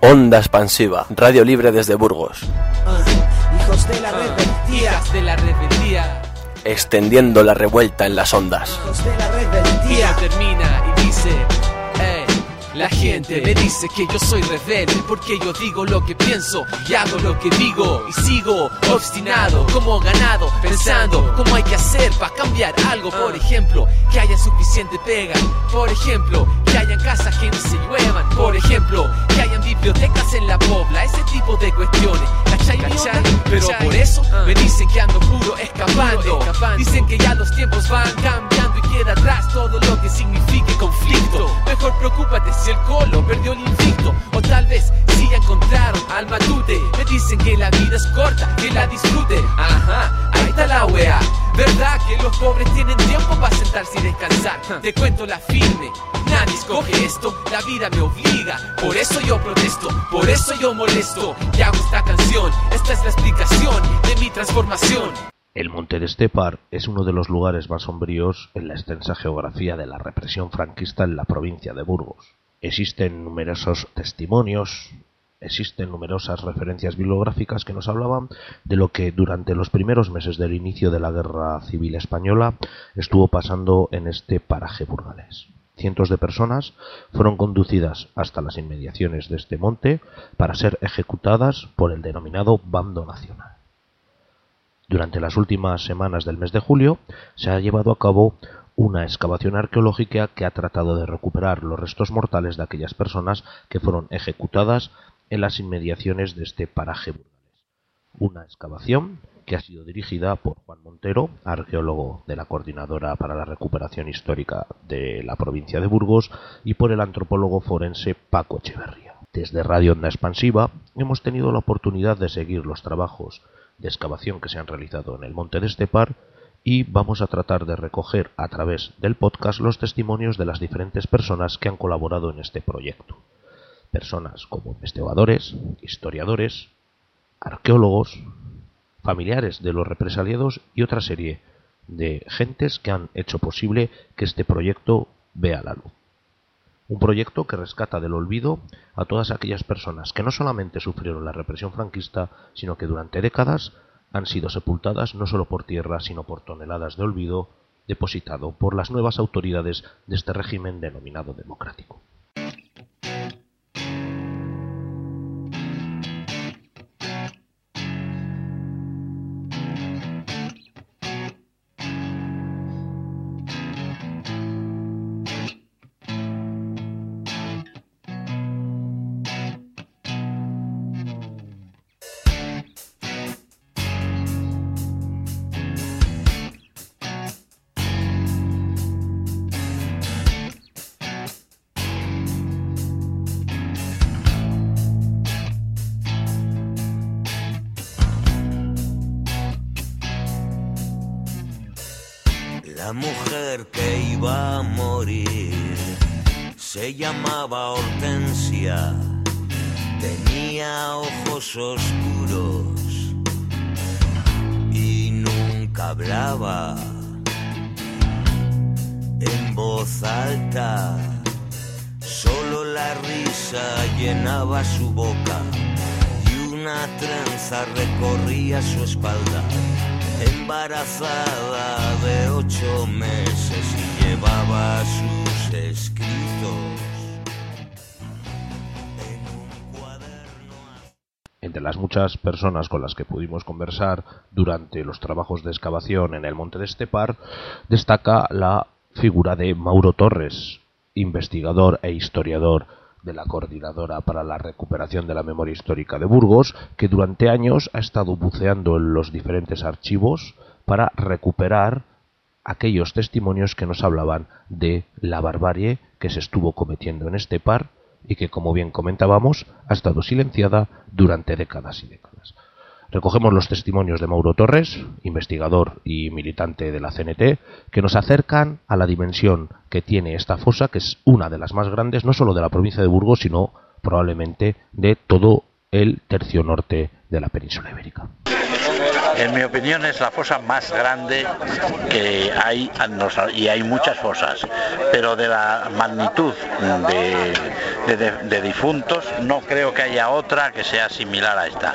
Onda expansiva, radio libre desde Burgos. Hijos de la rebeldía. de la rebeldía. Extendiendo la revuelta en las ondas. Hijos de la Y rebeldía. termina y dice, "Ey, La gente me dice que yo soy rebelde porque yo digo lo que pienso y hago lo que digo. Y sigo obstinado como ganado pensando cómo hay que hacer para cambiar algo. Por ejemplo que haya suficiente pega. Por ejemplo que hayan casas que no se lluevan. Por ejemplo que hayan bibliotecas en la pobla. Ese tipo de cuestiones. Pero por eso me dicen que ando puro escapando. Dicen que ya los tiempos van cambiando y queda atrás todo lo que signifique conflicto. Mejor preocúpate si el colo perdió el invicto. O tal vez si ya encontraron al matute. Me dicen que la vida es corta que la disfrute. Ajá ahí está la wea verdad que los pobres tienen tiempo para sentarse y descansar te cuento la firme Nadie escoge esto, la vida me obliga. Por eso yo protesto, por eso yo molesto. Y hago esta canción, esta es la explicación de mi transformación. El Monte de Estepar es uno de los lugares más sombríos en la extensa geografía de la represión franquista en la provincia de Burgos. Existen numerosos testimonios, existen numerosas referencias bibliográficas que nos hablaban de lo que durante los primeros meses del inicio de la Guerra Civil Española estuvo pasando en este paraje burgalés. Cientos de personas fueron conducidas hasta las inmediaciones de este monte para ser ejecutadas por el denominado Bando Nacional. Durante las últimas semanas del mes de julio se ha llevado a cabo una excavación arqueológica que ha tratado de recuperar los restos mortales de aquellas personas que fueron ejecutadas en las inmediaciones de este paraje burgalés. Una excavación que ha sido dirigida por Juan Montero, arqueólogo de la Coordinadora para la Recuperación Histórica de la provincia de Burgos, y por el antropólogo forense Paco Echeverría. Desde Radio Onda Expansiva hemos tenido la oportunidad de seguir los trabajos de excavación que se han realizado en el Monte de Estepar y vamos a tratar de recoger a través del podcast los testimonios de las diferentes personas que han colaborado en este proyecto. Personas como investigadores, historiadores, arqueólogos, familiares de los represaliados y otra serie de gentes que han hecho posible que este proyecto vea la luz. Un proyecto que rescata del olvido a todas aquellas personas que no solamente sufrieron la represión franquista, sino que durante décadas han sido sepultadas no solo por tierra, sino por toneladas de olvido depositado por las nuevas autoridades de este régimen denominado democrático. Iba a morir. Se llamaba Hortensia, tenía ojos oscuros y nunca hablaba. En voz alta, solo la risa llenaba su boca y una trenza recorría su espalda embarazada de ocho meses y llevaba sus escritos en un cuaderno. Entre las muchas personas con las que pudimos conversar durante los trabajos de excavación en el Monte de Estepar, destaca la figura de Mauro Torres, investigador e historiador de la Coordinadora para la Recuperación de la Memoria Histórica de Burgos, que durante años ha estado buceando en los diferentes archivos para recuperar aquellos testimonios que nos hablaban de la barbarie que se estuvo cometiendo en este par y que, como bien comentábamos, ha estado silenciada durante décadas y décadas. Recogemos los testimonios de Mauro Torres, investigador y militante de la CNT, que nos acercan a la dimensión que tiene esta fosa, que es una de las más grandes, no solo de la provincia de Burgos, sino probablemente de todo el tercio norte de la península ibérica. En mi opinión es la fosa más grande que hay y hay muchas fosas, pero de la magnitud de, difuntos no creo que haya otra que sea similar a esta.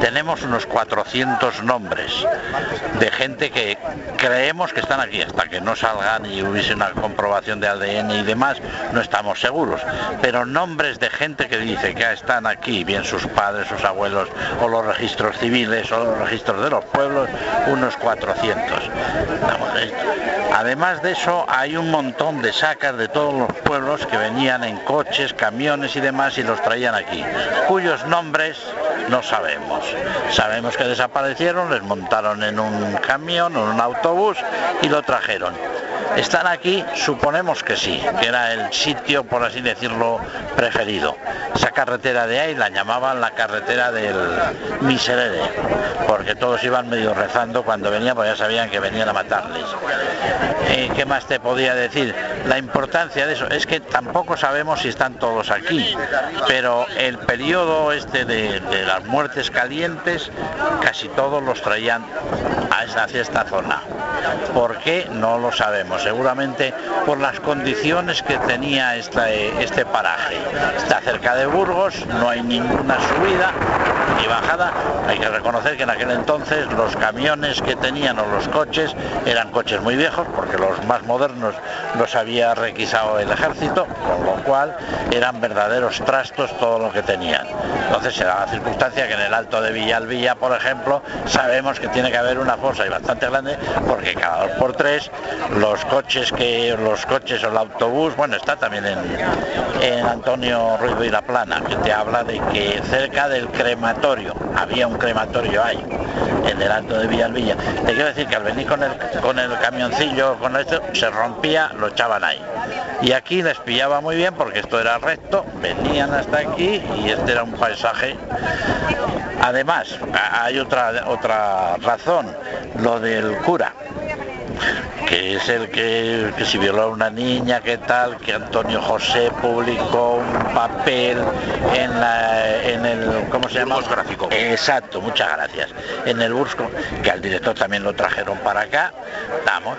Tenemos unos 400 nombres de gente que creemos que están aquí, hasta que no salgan y hubiese una comprobación de ADN y demás, no estamos seguros, pero nombres de gente que dice que están aquí, bien sus padres, sus abuelos, o los registros civiles, o los registros de los pueblos, unos 400. Además de eso, hay un montón de sacas de todos los pueblos que venían en coches, camiones y demás y los traían aquí, cuyos nombres no sabemos. Sabemos que desaparecieron, les montaron en un camión en un autobús y lo trajeron. ¿Están aquí? Suponemos que sí, que era el sitio, por así decirlo, preferido. Esa carretera de ahí la llamaban la carretera del Miserere, porque todos iban medio rezando cuando venían, porque ya sabían que venían a matarles. Eh, ¿Qué más te podía decir? La importancia de eso es que tampoco sabemos si están todos aquí, pero el periodo este de, las muertes calientes, casi todos los traían hacia esta zona. ¿Por qué? No lo sabemos. Seguramente por las condiciones que tenía este paraje. Está cerca de Burgos, no hay ninguna subida ni bajada. Hay que reconocer que en aquel entonces los camiones que tenían o los coches eran coches muy viejos, porque los más modernos los había requisado el ejército, con lo cual eran verdaderos trastos todo lo que tenían. Entonces se da la circunstancia que en el Alto de Villalvilla, por ejemplo, sabemos que tiene que haber una fosa y bastante grande, porque cada dos por tres los coches que los coches o el autobús, bueno, está también en, en Antonio Ruiz y la Plana, que te habla de que cerca del crematorio, había un crematorio ahí, el Alto de Villalvilla. Te quiero decir que al venir con el, con el camioncillo, con esto, se rompía, lo echaban ahí. Y aquí les pillaba muy bien porque esto era recto, venían hasta aquí y este era un paisaje. Además, hay otra, otra razón, lo del cura que es el que, que si violó a una niña, que tal, que Antonio José publicó un papel en, la, en el, ¿cómo se llama? gráfico. Exacto, muchas gracias. En el Bursco, que al director también lo trajeron para acá, vamos.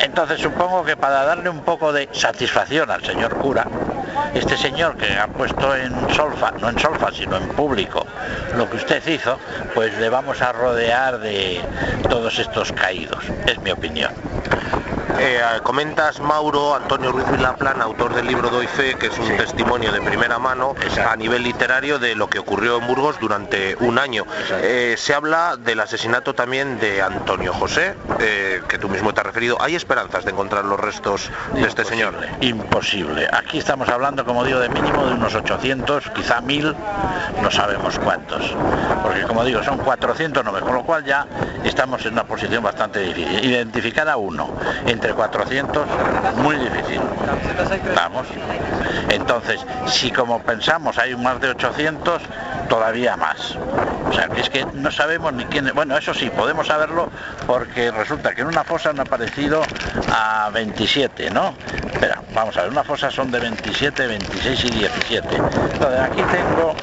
Entonces supongo que para darle un poco de satisfacción al señor cura, este señor que ha puesto en solfa, no en solfa, sino en público, lo que usted hizo, pues le vamos a rodear de todos estos caídos, es mi opinión. Eh, comentas Mauro Antonio Ruiz Vilaplana, autor del libro Doy Fe, que es un testimonio de primera mano a nivel literario de lo que ocurrió en Burgos durante un año. Eh, se habla del asesinato también de Antonio José, eh, que tú mismo te has referido. ¿Hay esperanzas de encontrar los restos de este señor? Imposible. Aquí estamos hablando, como digo, de mínimo de unos 800, quizá 1000, no sabemos cuántos. Porque, como digo, son 409, con lo cual ya estamos en una posición bastante difícil. Identificar a uno entre 400, muy difícil. Vamos. Entonces, si como pensamos hay más de 800, todavía más. O sea, es que no sabemos ni quién... Bueno, eso sí, podemos saberlo porque resulta que en una fosa han aparecido a 27, ¿no? Espera, vamos a ver, una fosa son de 27, 26 y 17. Entonces, aquí tengo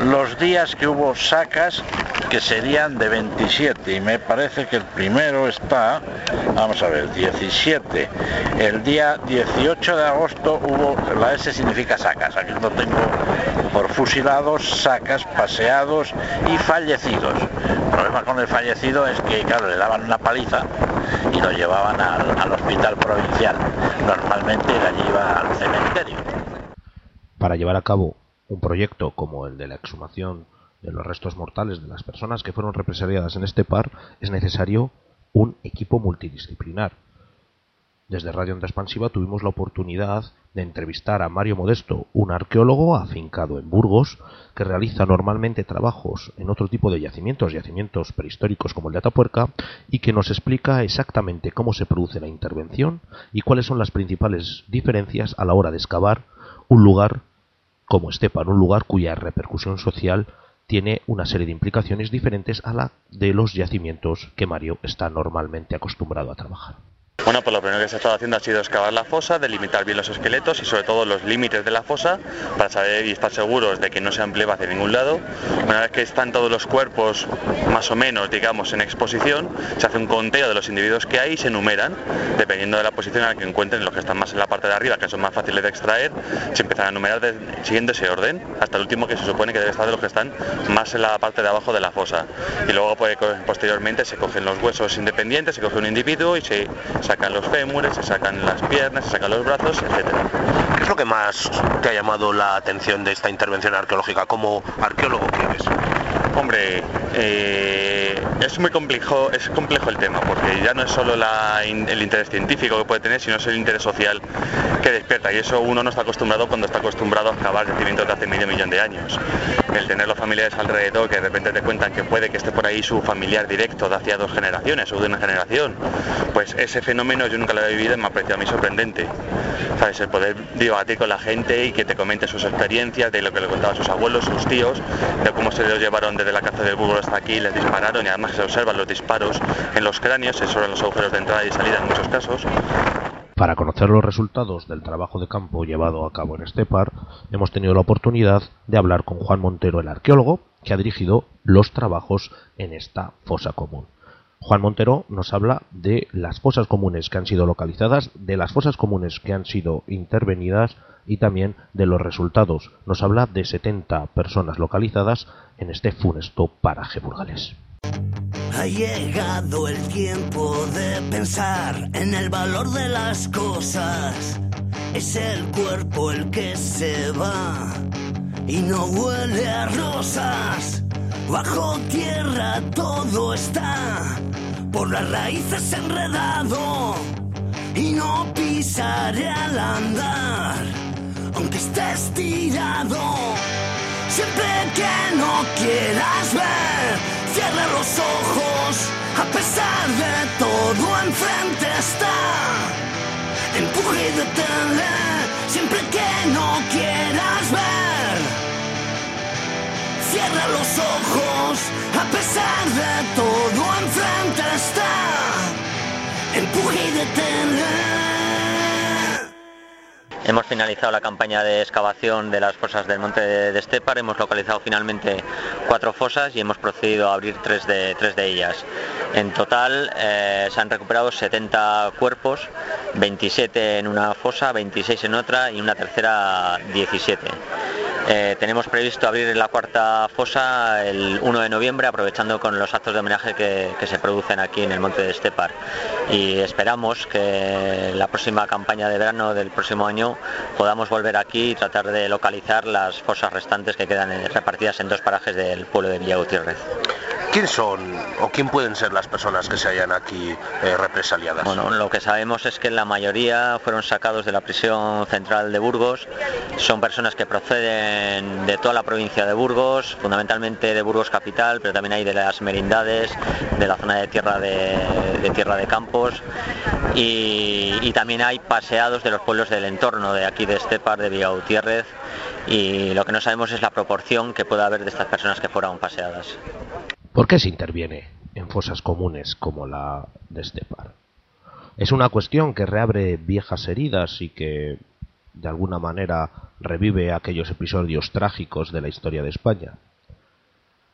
los días que hubo sacas que serían de 27 y me parece que el primero está, vamos a ver, 17. El día 18 de agosto hubo, la S significa sacas, aquí lo tengo por fusilados, sacas, paseados y fallecidos. El problema con el fallecido es que, claro, le daban una paliza y lo llevaban al, al hospital provincial. Normalmente allí iba al cementerio. Para llevar a cabo un proyecto como el de la exhumación de los restos mortales de las personas que fueron represaliadas en este par, es necesario un equipo multidisciplinar. Desde Radio Onda Expansiva tuvimos la oportunidad de entrevistar a Mario Modesto, un arqueólogo afincado en Burgos, que realiza normalmente trabajos en otro tipo de yacimientos, yacimientos prehistóricos como el de Atapuerca, y que nos explica exactamente cómo se produce la intervención y cuáles son las principales diferencias a la hora de excavar un lugar como Estepan, un lugar cuya repercusión social tiene una serie de implicaciones diferentes a la de los yacimientos que Mario está normalmente acostumbrado a trabajar. Bueno, pues lo primero que se ha estado haciendo ha sido excavar la fosa, delimitar bien los esqueletos y sobre todo los límites de la fosa para saber y estar seguros de que no se amplía hacia ningún lado. Una vez que están todos los cuerpos más o menos, digamos, en exposición, se hace un conteo de los individuos que hay y se enumeran, dependiendo de la posición en la que encuentren los que están más en la parte de arriba, que son más fáciles de extraer, se empiezan a enumerar siguiendo ese orden, hasta el último que se supone que debe estar de los que están más en la parte de abajo de la fosa. Y luego pues, posteriormente se cogen los huesos independientes, se coge un individuo y se sacan los fémures, se sacan las piernas, se sacan los brazos, etcétera. ¿Qué es lo que más te ha llamado la atención de esta intervención arqueológica como arqueólogo que eres? Hombre, eh, es muy complejo, es complejo el tema, porque ya no es solo el interés científico que puede tener, sino es el interés social que despierta. Y eso uno no está acostumbrado cuando está acostumbrado a excavar yacimientos de hace medio millón de años. El tener los familiares alrededor que de repente te cuentan que puede que esté por ahí su familiar directo de hacia dos generaciones o de una generación, pues ese fenómeno yo nunca lo he vivido y me ha parecido a mí sorprendente. ¿Sabes? El poder debatir con la gente y que te comente sus experiencias, de lo que le contaban sus abuelos, sus tíos, de cómo se los llevaron desde la caza del burro hasta aquí, les dispararon y además se observan los disparos en los cráneos, se observan los agujeros de entrada y salida en muchos casos. Para conocer los resultados del trabajo de campo llevado a cabo en este par, hemos tenido la oportunidad de hablar con Juan Montero, el arqueólogo, que ha dirigido los trabajos en esta fosa común. Juan Montero nos habla de las fosas comunes que han sido localizadas, de las fosas comunes que han sido intervenidas y también de los resultados. Nos habla de 70 personas localizadas en este funesto paraje burgalés. Ha llegado el tiempo de pensar en el valor de las cosas. Es el cuerpo el que se va y no huele a rosas. Bajo tierra todo está, por las raíces enredado y no pisaré al andar, aunque esté estirado. Siempre que no quieras ver, cierra los ojos, a pesar de todo enfrente está. Empuje y siempre que no quieras ver. Cierra los ojos, a pesar de todo enfrente está. Empuje y. Hemos finalizado la campaña de excavación de las fosas del monte de Estepar, hemos localizado finalmente cuatro fosas y hemos procedido a abrir tres de, ellas. En total eh, se han recuperado 70 cuerpos, 27 en una fosa, 26 en otra y una tercera 17. Eh, tenemos previsto abrir la cuarta fosa el 1 de noviembre, aprovechando con los actos de homenaje que, se producen aquí en el monte de Estepar. Y esperamos que la próxima campaña de verano del próximo año podamos volver aquí y tratar de localizar las fosas restantes que quedan repartidas en dos parajes del pueblo de Villa Gutiérrez. ¿Quién son o quién pueden ser las personas que se hayan aquí eh, represaliadas? Bueno, lo que sabemos es que la mayoría fueron sacados de la prisión central de Burgos. Son personas que proceden de toda la provincia de Burgos, fundamentalmente de Burgos capital, pero también hay de las merindades, de la zona de tierra de, tierra de Campos y, y, también hay paseados de los pueblos del entorno de aquí de Estepar, de Villa Gutiérrez y lo que no sabemos es la proporción que pueda haber de estas personas que fueron paseadas. ¿Por qué se interviene en fosas comunes como la de Estepar? Es una cuestión que reabre viejas heridas y que de alguna manera revive aquellos episodios trágicos de la historia de España.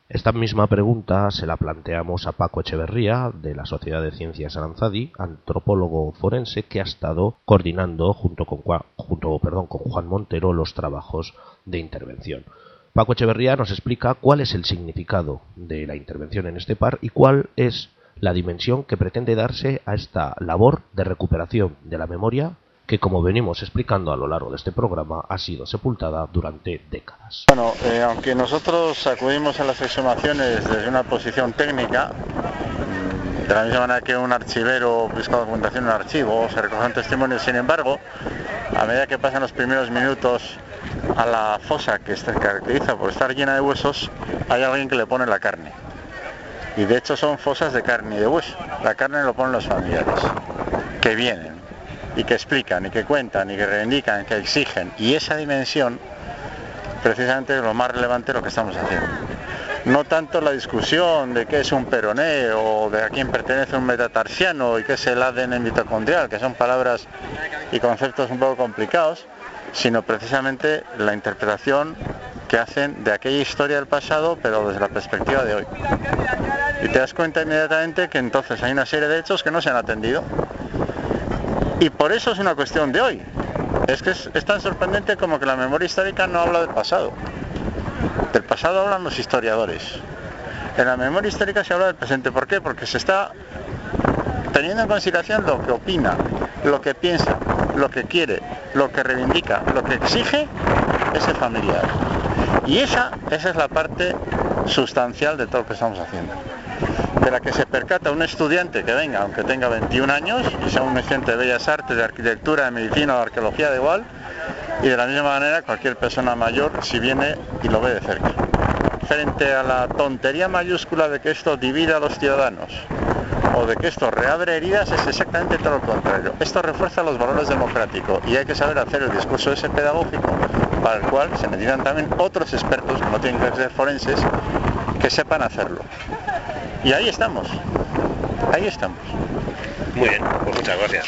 Esta misma pregunta se la planteamos a Paco Echeverría, de la Sociedad de Ciencias Aranzadi, antropólogo forense que ha estado coordinando junto con, junto, con Juan Montero los trabajos de intervención. Paco Echeverría nos explica cuál es el significado de la intervención en este par y cuál es la dimensión que pretende darse a esta labor de recuperación de la memoria que, como venimos explicando a lo largo de este programa, ha sido sepultada durante décadas. Bueno, eh, aunque nosotros acudimos a las exhumaciones desde una posición técnica, de la misma manera que un archivero busca documentación en un archivo, se recogen testimonios, sin embargo, a medida que pasan los primeros minutos a la fosa que se caracteriza por estar llena de huesos, hay alguien que le pone la carne. Y de hecho son fosas de carne y de hueso. La carne lo ponen los familiares, que vienen y que explican y que cuentan y que reivindican, que exigen. Y esa dimensión precisamente es lo más relevante de lo que estamos haciendo. No tanto la discusión de qué es un peroné o de a quién pertenece un metatarsiano y qué es el ADN mitocondrial, que son palabras y conceptos un poco complicados, sino precisamente la interpretación que hacen de aquella historia del pasado, pero desde la perspectiva de hoy. Y te das cuenta inmediatamente que entonces hay una serie de hechos que no se han atendido. Y por eso es una cuestión de hoy. Es que es, es tan sorprendente como que la memoria histórica no habla del pasado. Del pasado hablan los historiadores. En la memoria histórica se habla del presente. ¿Por qué? Porque se está teniendo en consideración lo que opina, lo que piensa, lo que quiere, lo que reivindica, lo que exige ese familiar. Y esa, esa es la parte sustancial de todo lo que estamos haciendo. De la que se percata un estudiante que venga, aunque tenga 21 años, y sea un estudiante de Bellas Artes, de Arquitectura, de Medicina o de Arqueología, da igual, y de la misma manera cualquier persona mayor si viene y lo ve de cerca. Frente a la tontería mayúscula de que esto divide a los ciudadanos, o de que esto reabre heridas es exactamente todo lo contrario. Esto refuerza los valores democráticos y hay que saber hacer el discurso ese pedagógico para el cual se necesitan también otros expertos, que no tienen que ser forenses, que sepan hacerlo. Y ahí estamos, ahí estamos. Muy bien, pues muchas gracias.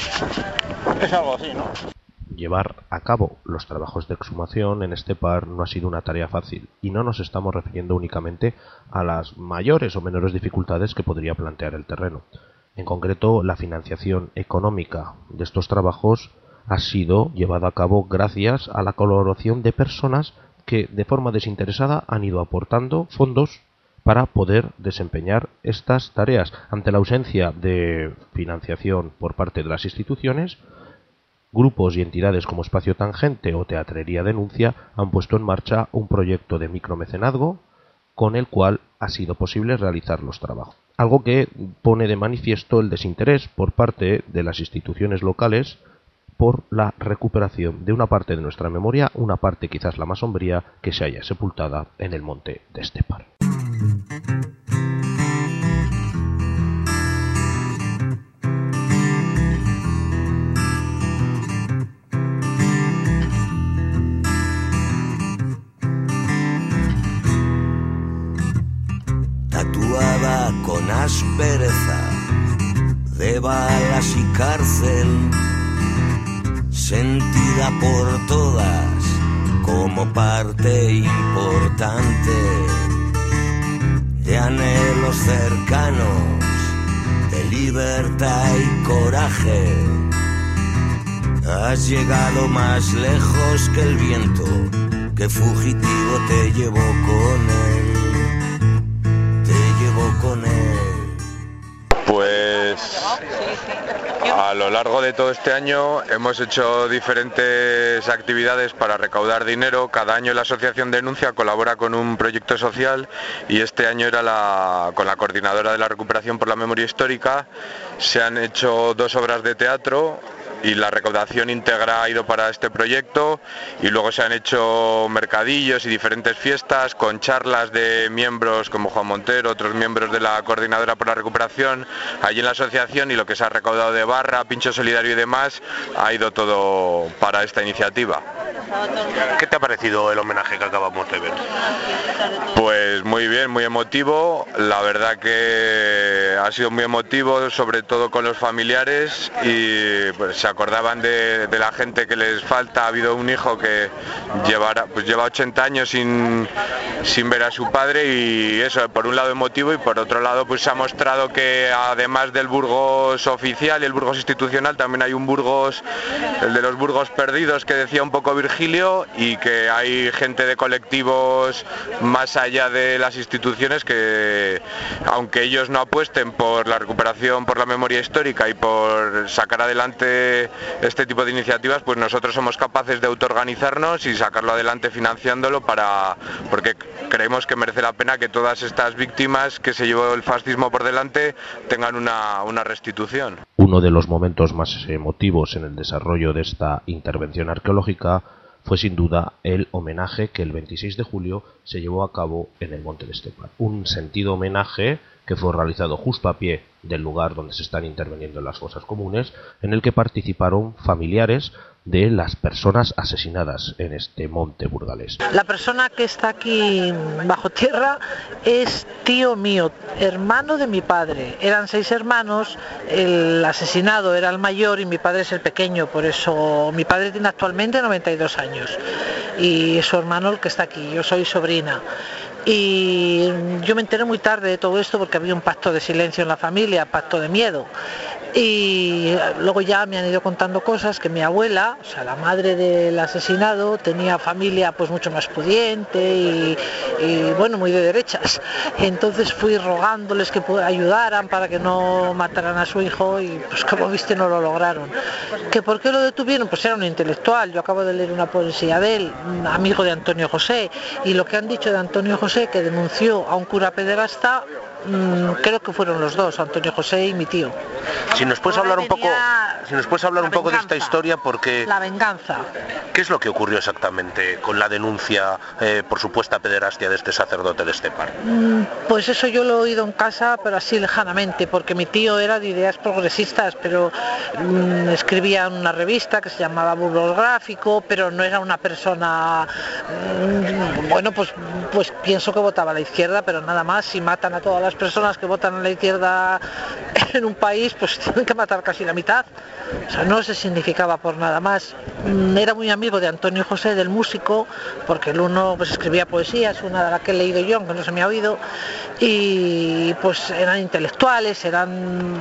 Es algo así, ¿no? Llevar a cabo los trabajos de exhumación en este par no ha sido una tarea fácil y no nos estamos refiriendo únicamente a las mayores o menores dificultades que podría plantear el terreno. En concreto, la financiación económica de estos trabajos ha sido llevada a cabo gracias a la colaboración de personas que de forma desinteresada han ido aportando fondos para poder desempeñar estas tareas. Ante la ausencia de financiación por parte de las instituciones, Grupos y entidades como Espacio Tangente o Teatrería Denuncia han puesto en marcha un proyecto de micromecenazgo con el cual ha sido posible realizar los trabajos. Algo que pone de manifiesto el desinterés por parte de las instituciones locales por la recuperación de una parte de nuestra memoria, una parte quizás la más sombría que se haya sepultada en el monte de Estepar. De balas y cárcel, sentida por todas como parte importante de anhelos cercanos, de libertad y coraje. Has llegado más lejos que el viento que fugitivo te llevó con él a lo largo de todo este año hemos hecho diferentes actividades para recaudar dinero. Cada año la Asociación Denuncia colabora con un proyecto social y este año era la, con la coordinadora de la recuperación por la memoria histórica. Se han hecho dos obras de teatro, y la recaudación íntegra ha ido para este proyecto y luego se han hecho mercadillos y diferentes fiestas con charlas de miembros como Juan Montero, otros miembros de la coordinadora por la recuperación allí en la asociación y lo que se ha recaudado de barra, pincho solidario y demás ha ido todo para esta iniciativa. ¿Qué te ha parecido el homenaje que acabamos de ver? Pues muy bien, muy emotivo. La verdad que ha sido muy emotivo, sobre todo con los familiares y pues, se acordaban de, de la gente que les falta. Ha habido un hijo que llevará, pues lleva 80 años sin, sin ver a su padre y eso, por un lado emotivo y por otro lado pues se ha mostrado que además del Burgos oficial y el Burgos institucional también hay un Burgos, el de los Burgos perdidos que decía un poco Virgilio y que hay gente de colectivos más allá de las instituciones que aunque ellos no apuesten por la recuperación por la memoria histórica y por sacar adelante este tipo de iniciativas, pues nosotros somos capaces de autoorganizarnos y sacarlo adelante financiándolo para porque creemos que merece la pena que todas estas víctimas que se llevó el fascismo por delante tengan una, una restitución. Uno de los momentos más emotivos en el desarrollo de esta intervención arqueológica fue sin duda el homenaje que el 26 de julio se llevó a cabo en el Monte de Estepa. Un sentido homenaje que fue realizado justo a pie del lugar donde se están interviniendo las fosas comunes, en el que participaron familiares de las personas asesinadas en este monte burgalés. La persona que está aquí bajo tierra es tío mío, hermano de mi padre. Eran seis hermanos, el asesinado era el mayor y mi padre es el pequeño, por eso mi padre tiene actualmente 92 años y su hermano el que está aquí, yo soy sobrina. Y yo me enteré muy tarde de todo esto porque había un pacto de silencio en la familia, pacto de miedo. Y luego ya me han ido contando cosas que mi abuela, o sea, la madre del asesinado, tenía familia pues mucho más pudiente y, bueno, muy de derechas. Entonces fui rogándoles que ayudaran para que no mataran a su hijo y pues como viste no lo lograron. ¿Que por qué lo detuvieron? Pues era un intelectual. Yo acabo de leer una poesía de él, amigo de Antonio José, y lo que han dicho de Antonio José, que denunció a un cura pederasta, Mm, creo que fueron los dos, Antonio José y mi tío. Si nos puedes hablar un poco, si nos puedes hablar un poco de esta historia, porque la venganza. ¿Qué es lo que ocurrió exactamente con la denuncia eh, por supuesta pederastia de este sacerdote de Estepar? Mm, pues eso yo lo he oído en casa, pero así lejanamente, porque mi tío era de ideas progresistas, pero mm, escribía en una revista que se llamaba Gráfico, pero no era una persona, bueno, pues, pues pienso que votaba a la izquierda, pero nada más, si matan a todas las personas que votan a la izquierda en un país, pues tienen que matar casi la mitad. O sea, no se significaba por nada más. Mm, era muy amigo de Antonio José, del músico, porque el uno pues escribía poesías, una de las que he leído yo, aunque no se me ha oído, y pues eran intelectuales, eran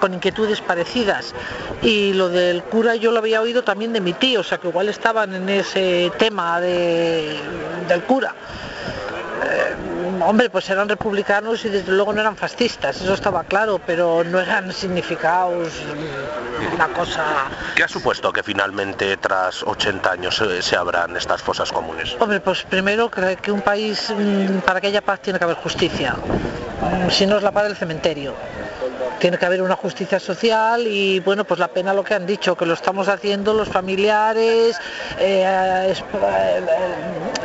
con inquietudes parecidas. Y lo del cura yo lo había oído también de mi tío, o sea que igual estaban en ese tema de, del cura. Eh, hombre, pues eran republicanos y desde luego no eran fascistas, eso estaba claro, pero no eran significados una cosa... ¿Qué ha supuesto que finalmente tras 80 años se, abran estas fosas comunes? Hombre, pues primero creo que un país, mm, para que haya paz, tiene que haber justicia. Mm, si no es la paz del cementerio tiene que haber una justicia social y bueno, pues la pena lo que han dicho, que lo estamos haciendo los familiares, eh,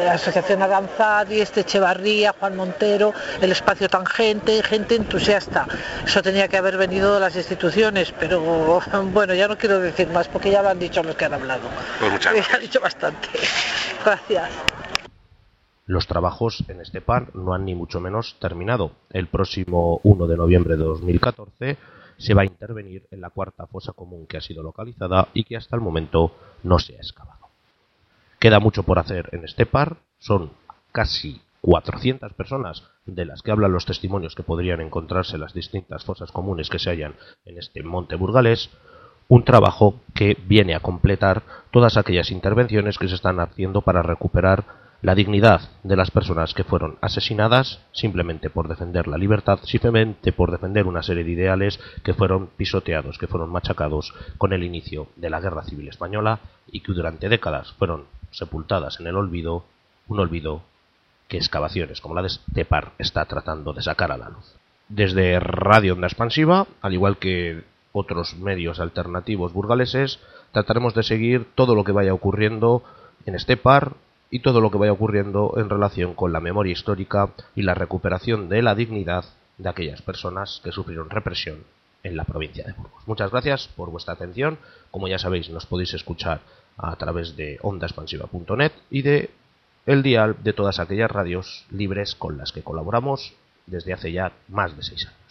eh, Asociación Aranzadi, este Echevarría, Juan Montero, el espacio tangente, gente entusiasta. Eso tenía que haber venido de las instituciones, pero bueno, ya no quiero decir más porque ya lo han dicho los que han hablado. Pues muchas gracias. han dicho bastante. Gracias. Los trabajos en este par no han ni mucho menos terminado. El próximo 1 de noviembre de 2014 se va a intervenir en la cuarta fosa común que ha sido localizada y que hasta el momento no se ha excavado. Queda mucho por hacer en este par, son casi 400 personas de las que hablan los testimonios que podrían encontrarse en las distintas fosas comunes que se hallan en este monte burgalés, un trabajo que viene a completar todas aquellas intervenciones que se están haciendo para recuperar la dignidad de las personas que fueron asesinadas simplemente por defender la libertad, simplemente por defender una serie de ideales que fueron pisoteados, que fueron machacados con el inicio de la Guerra Civil Española y que durante décadas fueron sepultadas en el olvido, un olvido que excavaciones como la de Stepar está tratando de sacar a la luz. Desde Radio Onda Expansiva, al igual que otros medios alternativos burgaleses, trataremos de seguir todo lo que vaya ocurriendo en Stepar, y todo lo que vaya ocurriendo en relación con la memoria histórica y la recuperación de la dignidad de aquellas personas que sufrieron represión en la provincia de Burgos. Muchas gracias por vuestra atención. Como ya sabéis, nos podéis escuchar a través de ondaexpansiva.net y de el dial de todas aquellas radios libres con las que colaboramos desde hace ya más de seis años.